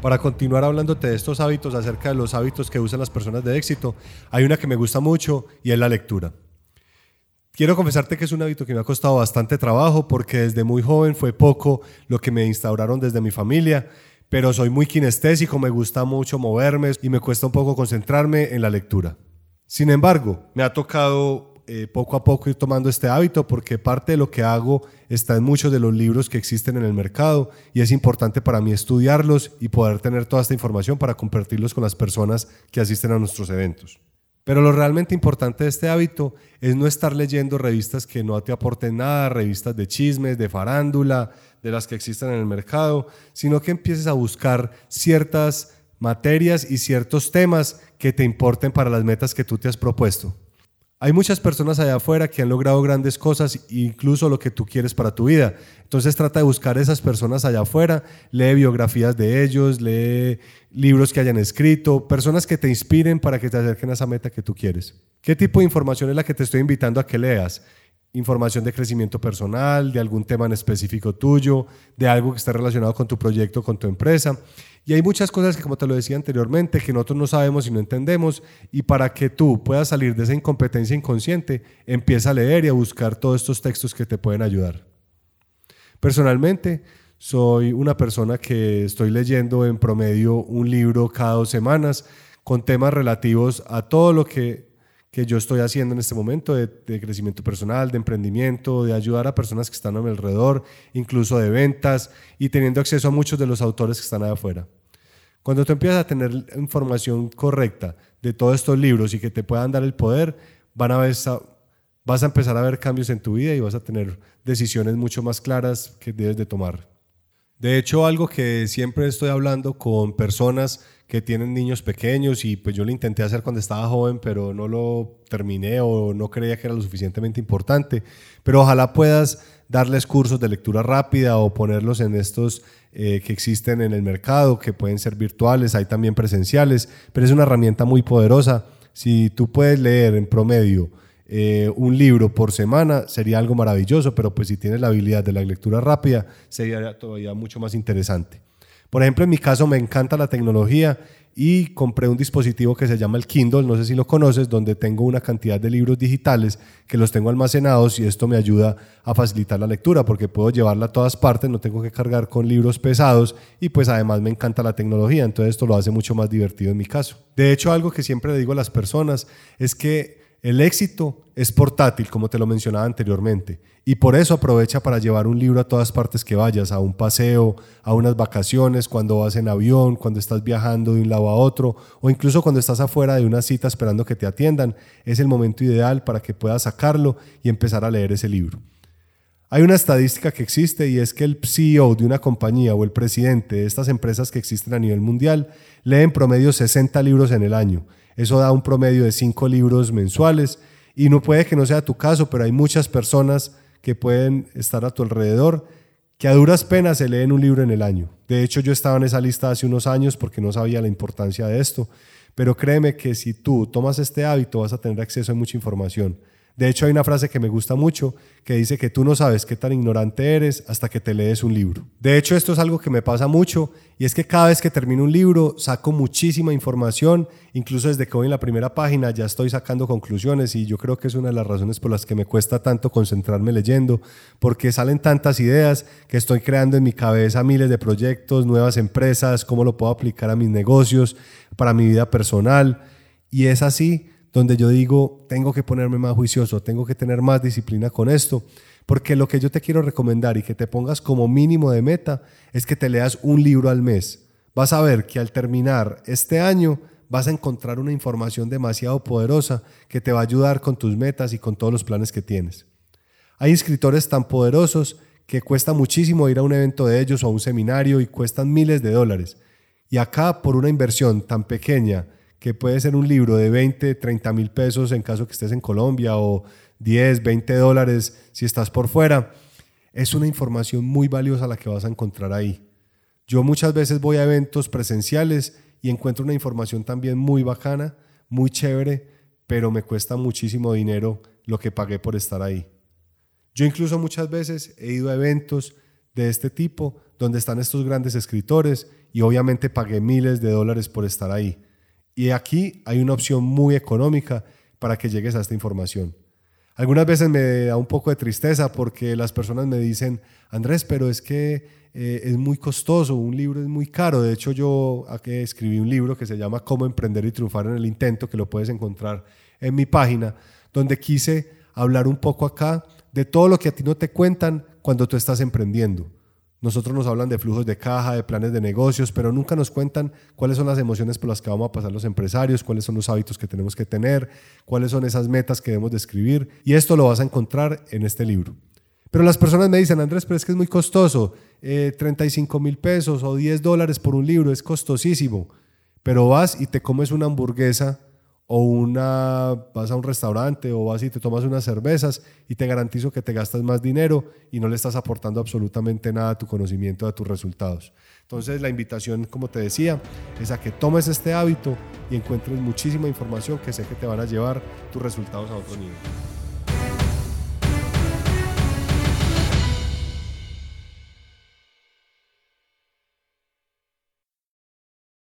Para continuar hablándote de estos hábitos, acerca de los hábitos que usan las personas de éxito, hay una que me gusta mucho y es la lectura. Quiero confesarte que es un hábito que me ha costado bastante trabajo porque desde muy joven fue poco lo que me instauraron desde mi familia, pero soy muy kinestésico, me gusta mucho moverme y me cuesta un poco concentrarme en la lectura. Sin embargo, me ha tocado eh, poco a poco ir tomando este hábito porque parte de lo que hago está en muchos de los libros que existen en el mercado y es importante para mí estudiarlos y poder tener toda esta información para compartirlos con las personas que asisten a nuestros eventos. Pero lo realmente importante de este hábito es no estar leyendo revistas que no te aporten nada, revistas de chismes, de farándula, de las que existen en el mercado, sino que empieces a buscar ciertas materias y ciertos temas que te importen para las metas que tú te has propuesto. Hay muchas personas allá afuera que han logrado grandes cosas, incluso lo que tú quieres para tu vida. Entonces trata de buscar esas personas allá afuera, lee biografías de ellos, lee libros que hayan escrito, personas que te inspiren para que te acerquen a esa meta que tú quieres. ¿Qué tipo de información es la que te estoy invitando a que leas? Información de crecimiento personal, de algún tema en específico tuyo, de algo que esté relacionado con tu proyecto, con tu empresa. Y hay muchas cosas que, como te lo decía anteriormente, que nosotros no sabemos y no entendemos. Y para que tú puedas salir de esa incompetencia inconsciente, empieza a leer y a buscar todos estos textos que te pueden ayudar. Personalmente, soy una persona que estoy leyendo en promedio un libro cada dos semanas con temas relativos a todo lo que, que yo estoy haciendo en este momento de, crecimiento personal, de emprendimiento, de ayudar a personas que están a mi alrededor, incluso de ventas y teniendo acceso a muchos de los autores que están allá afuera. Cuando tú empiezas a tener información correcta de todos estos libros y que te puedan dar el poder, van a ver, vas a empezar a ver cambios en tu vida y vas a tener decisiones mucho más claras que debes de tomar. De hecho, algo que siempre estoy hablando con personas que tienen niños pequeños y pues yo lo intenté hacer cuando estaba joven, pero no lo terminé o no creía que era lo suficientemente importante, pero ojalá puedas darles cursos de lectura rápida o ponerlos en estos eh, que existen en el mercado, que pueden ser virtuales, hay también presenciales, pero es una herramienta muy poderosa. Si tú puedes leer en promedio eh, un libro por semana, sería algo maravilloso, pero pues si tienes la habilidad de la lectura rápida, sería todavía mucho más interesante. Por ejemplo, en mi caso me encanta la tecnología y compré un dispositivo que se llama el Kindle, no sé si lo conoces, donde tengo una cantidad de libros digitales que los tengo almacenados y esto me ayuda a facilitar la lectura porque puedo llevarla a todas partes, no tengo que cargar con libros pesados y pues además me encanta la tecnología, entonces esto lo hace mucho más divertido en mi caso. De hecho, algo que siempre le digo a las personas es que el éxito es portátil, como te lo mencionaba anteriormente, y por eso aprovecha para llevar un libro a todas partes que vayas, a un paseo, a unas vacaciones, cuando vas en avión, cuando estás viajando de un lado a otro, o incluso cuando estás afuera de una cita esperando que te atiendan. Es el momento ideal para que puedas sacarlo y empezar a leer ese libro. Hay una estadística que existe y es que el CEO de una compañía o el presidente de estas empresas que existen a nivel mundial lee en promedio 60 libros en el año eso da un promedio de cinco libros mensuales y no puede que no sea tu caso, pero hay muchas personas que pueden estar a tu alrededor que a duras penas se leen un libro en el año. De hecho, yo estaba en esa lista hace unos años porque no sabía la importancia de esto, pero créeme que si tú tomas este hábito vas a tener acceso a mucha información. De hecho, hay una frase que me gusta mucho que dice que tú no sabes qué tan ignorante eres hasta que te lees un libro. De hecho, esto es algo que me pasa mucho y es que cada vez que termino un libro saco muchísima información, incluso desde que voy en la primera página ya estoy sacando conclusiones y yo creo que es una de las razones por las que me cuesta tanto concentrarme leyendo, porque salen tantas ideas que estoy creando en mi cabeza miles de proyectos, nuevas empresas, cómo lo puedo aplicar a mis negocios, para mi vida personal y es así donde yo digo, tengo que ponerme más juicioso, tengo que tener más disciplina con esto, porque lo que yo te quiero recomendar y que te pongas como mínimo de meta es que te leas un libro al mes. Vas a ver que al terminar este año vas a encontrar una información demasiado poderosa que te va a ayudar con tus metas y con todos los planes que tienes. Hay escritores tan poderosos que cuesta muchísimo ir a un evento de ellos o a un seminario y cuestan miles de dólares. Y acá, por una inversión tan pequeña, que puede ser un libro de 20, 30 mil pesos en caso que estés en Colombia o 10, 20 dólares si estás por fuera, es una información muy valiosa la que vas a encontrar ahí. Yo muchas veces voy a eventos presenciales y encuentro una información también muy bacana, muy chévere, pero me cuesta muchísimo dinero lo que pagué por estar ahí. Yo incluso muchas veces he ido a eventos de este tipo donde están estos grandes escritores y obviamente pagué miles de dólares por estar ahí. Y aquí hay una opción muy económica para que llegues a esta información. Algunas veces me da un poco de tristeza porque las personas me dicen, Andrés, pero es que eh, es muy costoso, un libro es muy caro. De hecho, yo escribí un libro que se llama Cómo emprender y triunfar en el intento, que lo puedes encontrar en mi página, donde quise hablar un poco acá de todo lo que a ti no te cuentan cuando tú estás emprendiendo. Nosotros nos hablan de flujos de caja, de planes de negocios, pero nunca nos cuentan cuáles son las emociones por las que vamos a pasar los empresarios, cuáles son los hábitos que tenemos que tener, cuáles son esas metas que debemos de escribir. Y esto lo vas a encontrar en este libro. Pero las personas me dicen, Andrés, pero es que es muy costoso. 35 eh, mil pesos o 10 dólares por un libro es costosísimo. Pero vas y te comes una hamburguesa o una, vas a un restaurante o vas y te tomas unas cervezas y te garantizo que te gastas más dinero y no le estás aportando absolutamente nada a tu conocimiento, a tus resultados. Entonces la invitación, como te decía, es a que tomes este hábito y encuentres muchísima información que sé que te van a llevar tus resultados a otro nivel.